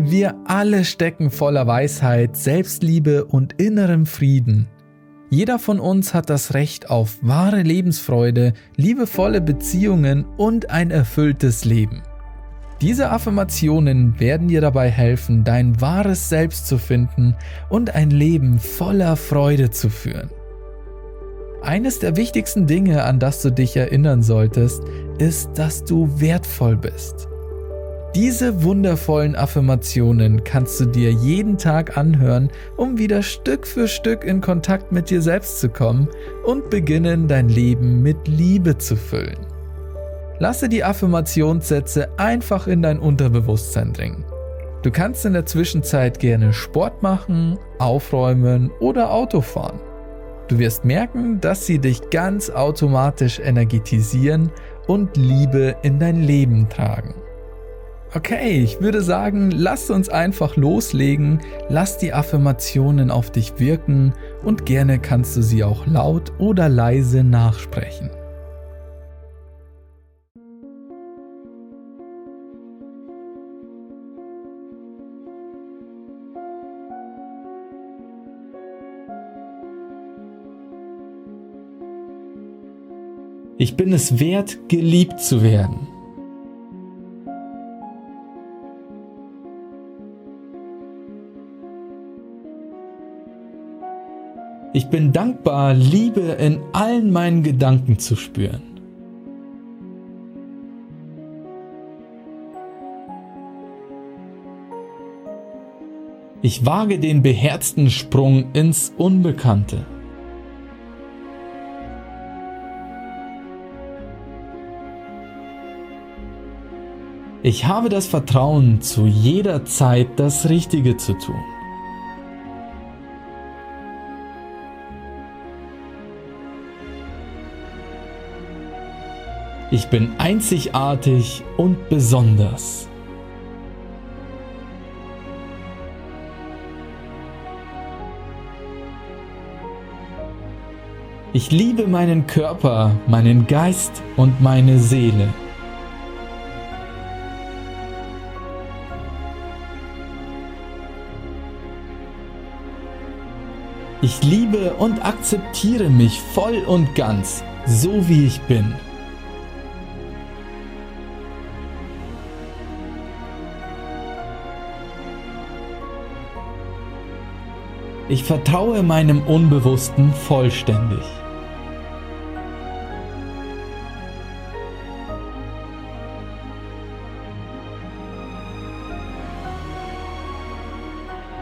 Wir alle stecken voller Weisheit, Selbstliebe und innerem Frieden. Jeder von uns hat das Recht auf wahre Lebensfreude, liebevolle Beziehungen und ein erfülltes Leben. Diese Affirmationen werden dir dabei helfen, dein wahres Selbst zu finden und ein Leben voller Freude zu führen. Eines der wichtigsten Dinge, an das du dich erinnern solltest, ist, dass du wertvoll bist. Diese wundervollen Affirmationen kannst du dir jeden Tag anhören, um wieder Stück für Stück in Kontakt mit dir selbst zu kommen und beginnen dein Leben mit Liebe zu füllen. Lasse die Affirmationssätze einfach in dein Unterbewusstsein dringen. Du kannst in der Zwischenzeit gerne Sport machen, aufräumen oder Auto fahren. Du wirst merken, dass sie dich ganz automatisch energetisieren und Liebe in dein Leben tragen. Okay, ich würde sagen, lass uns einfach loslegen, lass die Affirmationen auf dich wirken und gerne kannst du sie auch laut oder leise nachsprechen. Ich bin es wert, geliebt zu werden. Ich bin dankbar, Liebe in allen meinen Gedanken zu spüren. Ich wage den beherzten Sprung ins Unbekannte. Ich habe das Vertrauen, zu jeder Zeit das Richtige zu tun. Ich bin einzigartig und besonders. Ich liebe meinen Körper, meinen Geist und meine Seele. Ich liebe und akzeptiere mich voll und ganz, so wie ich bin. Ich vertraue meinem Unbewussten vollständig.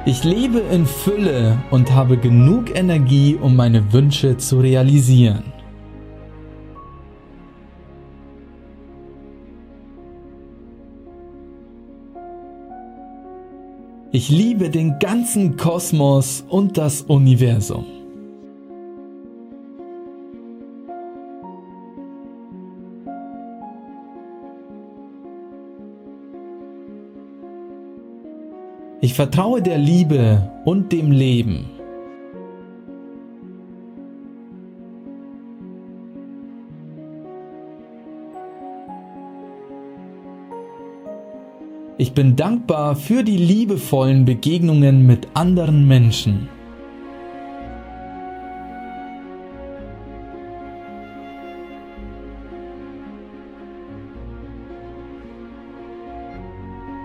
Ich lebe in Fülle und habe genug Energie, um meine Wünsche zu realisieren. Ich liebe den ganzen Kosmos und das Universum. Ich vertraue der Liebe und dem Leben. Ich bin dankbar für die liebevollen Begegnungen mit anderen Menschen.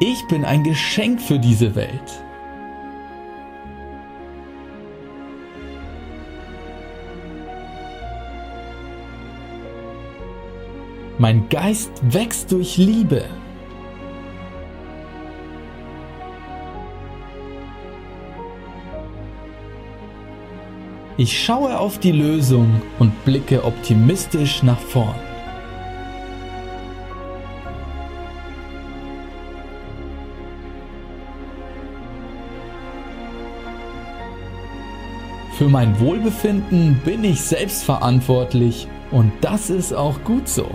Ich bin ein Geschenk für diese Welt. Mein Geist wächst durch Liebe. Ich schaue auf die Lösung und blicke optimistisch nach vorn. Für mein Wohlbefinden bin ich selbstverantwortlich und das ist auch gut so.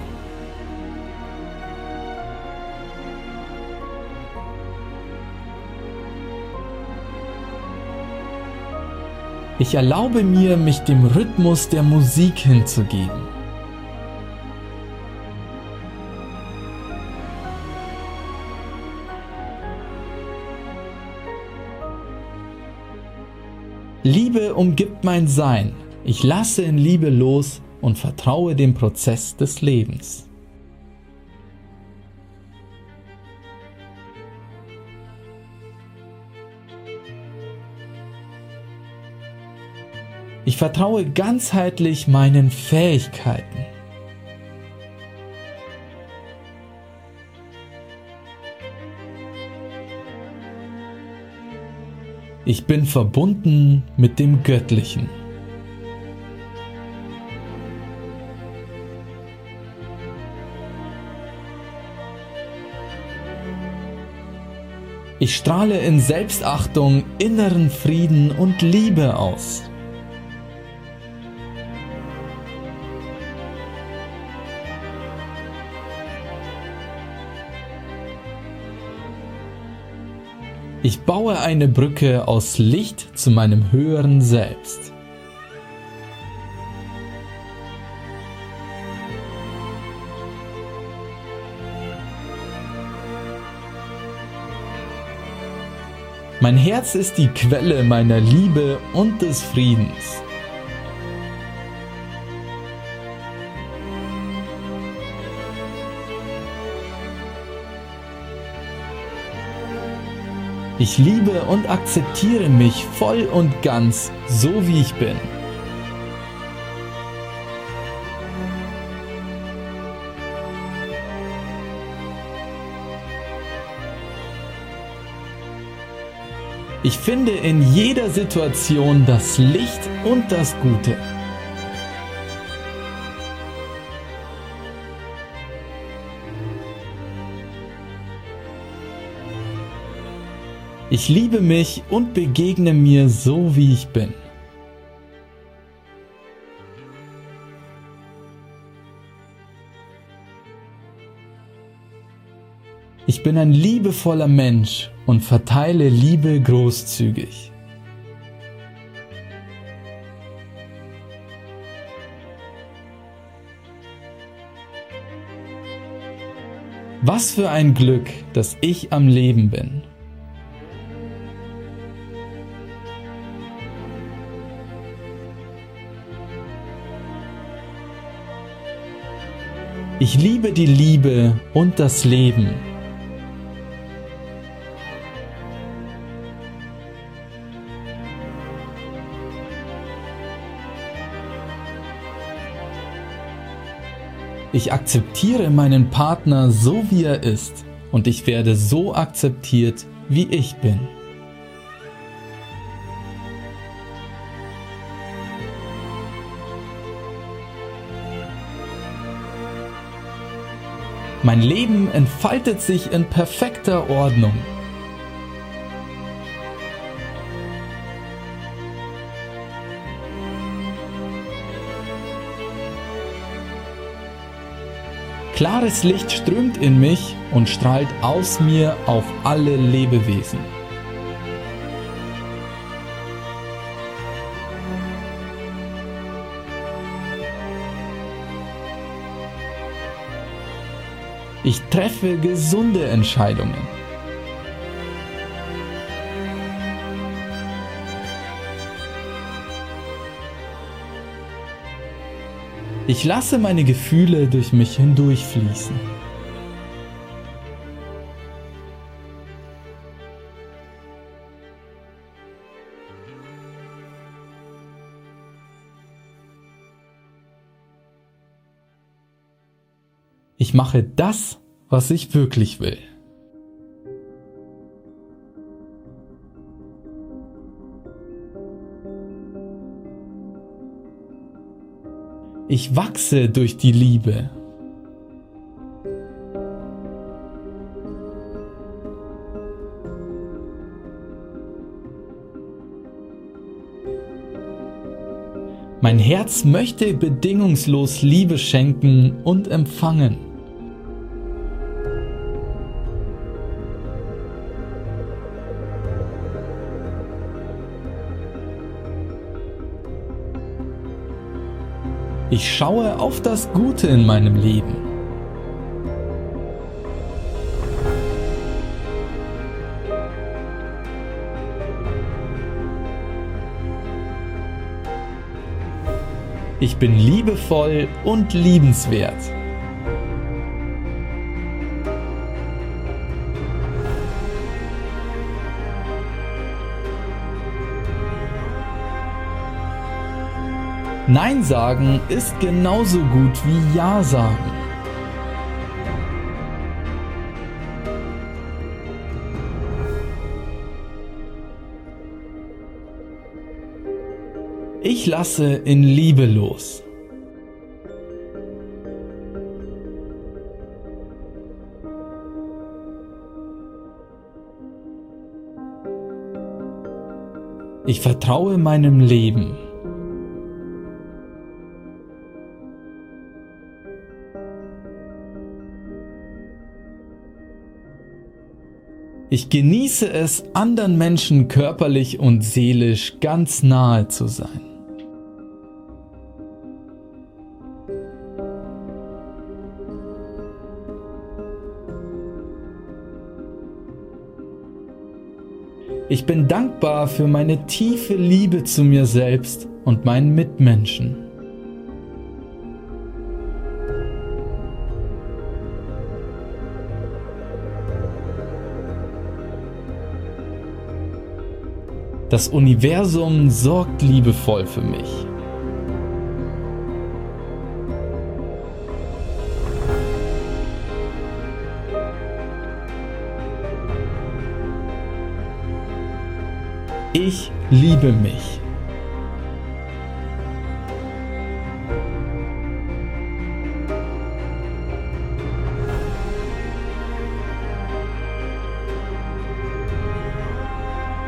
Ich erlaube mir, mich dem Rhythmus der Musik hinzugeben. Liebe umgibt mein Sein. Ich lasse in Liebe los und vertraue dem Prozess des Lebens. Ich vertraue ganzheitlich meinen Fähigkeiten. Ich bin verbunden mit dem Göttlichen. Ich strahle in Selbstachtung, inneren Frieden und Liebe aus. Ich baue eine Brücke aus Licht zu meinem höheren Selbst. Mein Herz ist die Quelle meiner Liebe und des Friedens. Ich liebe und akzeptiere mich voll und ganz, so wie ich bin. Ich finde in jeder Situation das Licht und das Gute. Ich liebe mich und begegne mir so, wie ich bin. Ich bin ein liebevoller Mensch und verteile Liebe großzügig. Was für ein Glück, dass ich am Leben bin. Ich liebe die Liebe und das Leben. Ich akzeptiere meinen Partner so wie er ist und ich werde so akzeptiert, wie ich bin. Mein Leben entfaltet sich in perfekter Ordnung. Klares Licht strömt in mich und strahlt aus mir auf alle Lebewesen. Ich treffe gesunde Entscheidungen. Ich lasse meine Gefühle durch mich hindurchfließen. Ich mache das, was ich wirklich will. Ich wachse durch die Liebe. Mein Herz möchte bedingungslos Liebe schenken und empfangen. Ich schaue auf das Gute in meinem Leben. Ich bin liebevoll und liebenswert. Nein sagen ist genauso gut wie Ja sagen. Ich lasse in Liebe los. Ich vertraue meinem Leben. Ich genieße es, anderen Menschen körperlich und seelisch ganz nahe zu sein. Ich bin dankbar für meine tiefe Liebe zu mir selbst und meinen Mitmenschen. Das Universum sorgt liebevoll für mich. Ich liebe mich.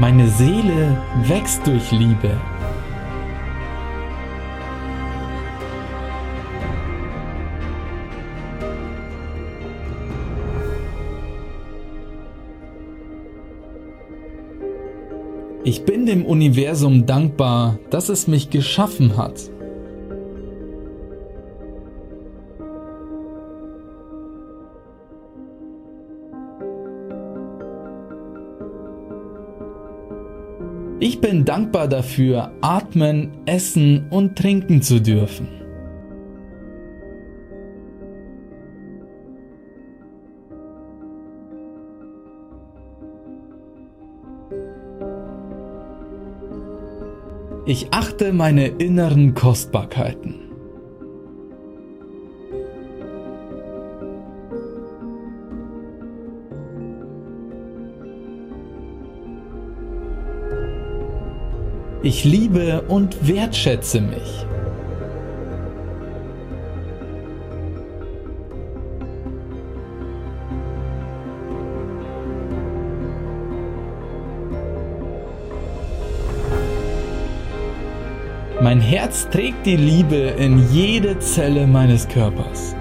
Meine Seele wächst durch Liebe. Ich bin dem Universum dankbar, dass es mich geschaffen hat. Ich bin dankbar dafür, atmen, essen und trinken zu dürfen. Ich achte meine inneren Kostbarkeiten. Ich liebe und wertschätze mich. Mein Herz trägt die Liebe in jede Zelle meines Körpers.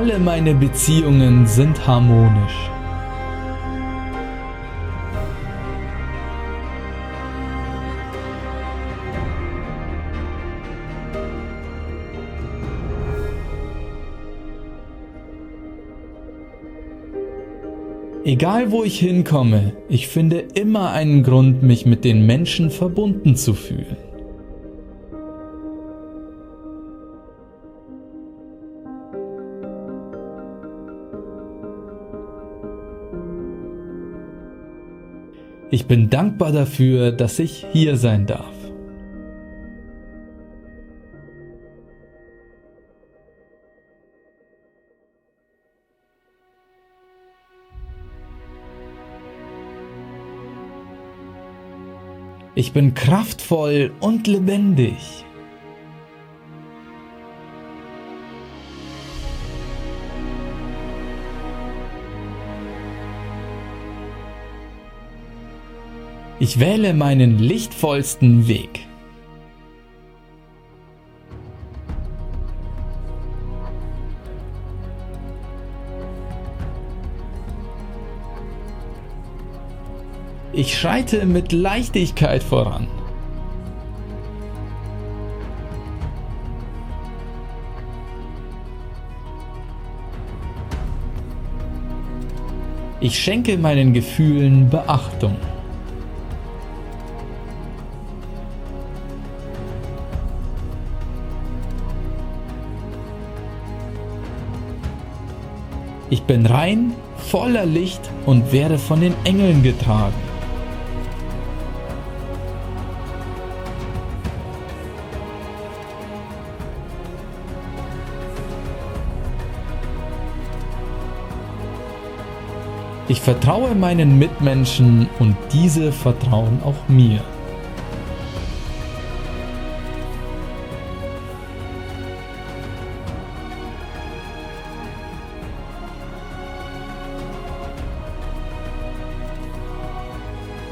Alle meine Beziehungen sind harmonisch. Egal wo ich hinkomme, ich finde immer einen Grund, mich mit den Menschen verbunden zu fühlen. Ich bin dankbar dafür, dass ich hier sein darf. Ich bin kraftvoll und lebendig. Ich wähle meinen lichtvollsten Weg. Ich schreite mit Leichtigkeit voran. Ich schenke meinen Gefühlen Beachtung. Ich bin rein, voller Licht und werde von den Engeln getragen. Ich vertraue meinen Mitmenschen und diese vertrauen auch mir.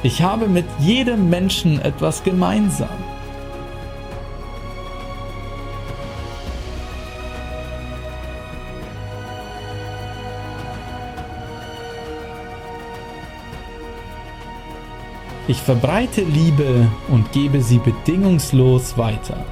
Ich habe mit jedem Menschen etwas gemeinsam. Ich verbreite Liebe und gebe sie bedingungslos weiter.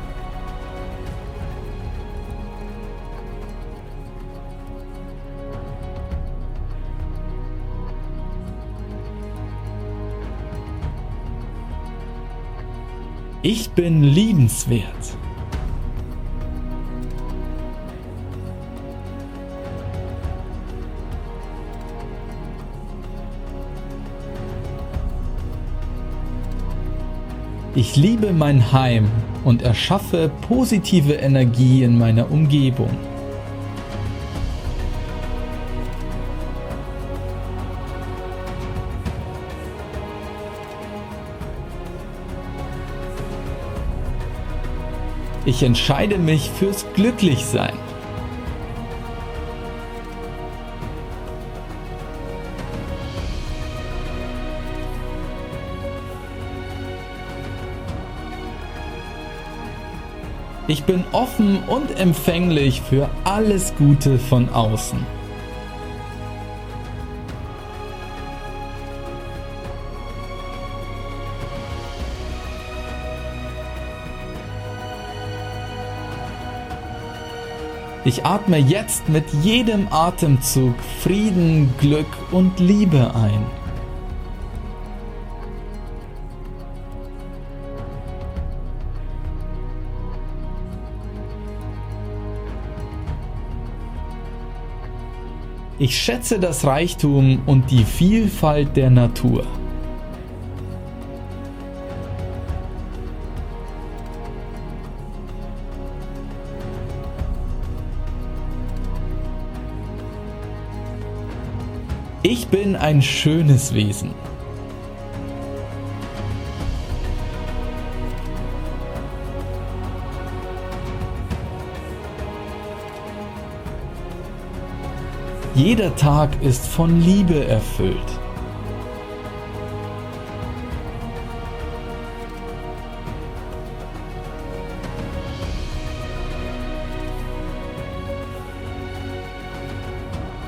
Ich bin liebenswert. Ich liebe mein Heim und erschaffe positive Energie in meiner Umgebung. Ich entscheide mich fürs Glücklichsein. Ich bin offen und empfänglich für alles Gute von außen. Ich atme jetzt mit jedem Atemzug Frieden, Glück und Liebe ein. Ich schätze das Reichtum und die Vielfalt der Natur. Ich bin ein schönes Wesen. Jeder Tag ist von Liebe erfüllt.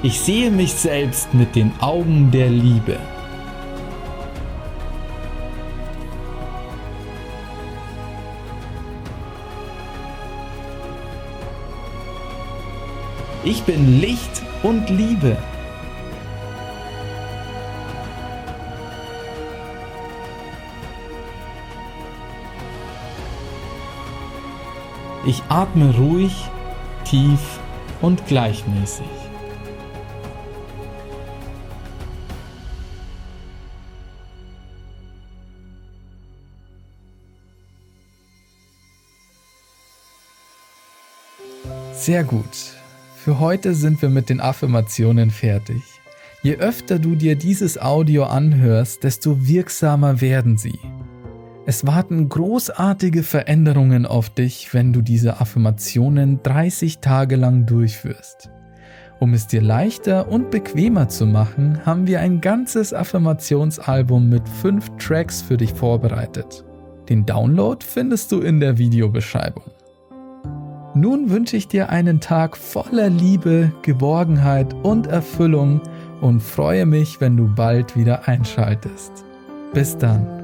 Ich sehe mich selbst mit den Augen der Liebe. Ich bin Licht und Liebe. Ich atme ruhig, tief und gleichmäßig. Sehr gut. Für heute sind wir mit den Affirmationen fertig. Je öfter du dir dieses Audio anhörst, desto wirksamer werden sie. Es warten großartige Veränderungen auf dich, wenn du diese Affirmationen 30 Tage lang durchführst. Um es dir leichter und bequemer zu machen, haben wir ein ganzes Affirmationsalbum mit 5 Tracks für dich vorbereitet. Den Download findest du in der Videobeschreibung. Nun wünsche ich dir einen Tag voller Liebe, Geborgenheit und Erfüllung und freue mich, wenn du bald wieder einschaltest. Bis dann.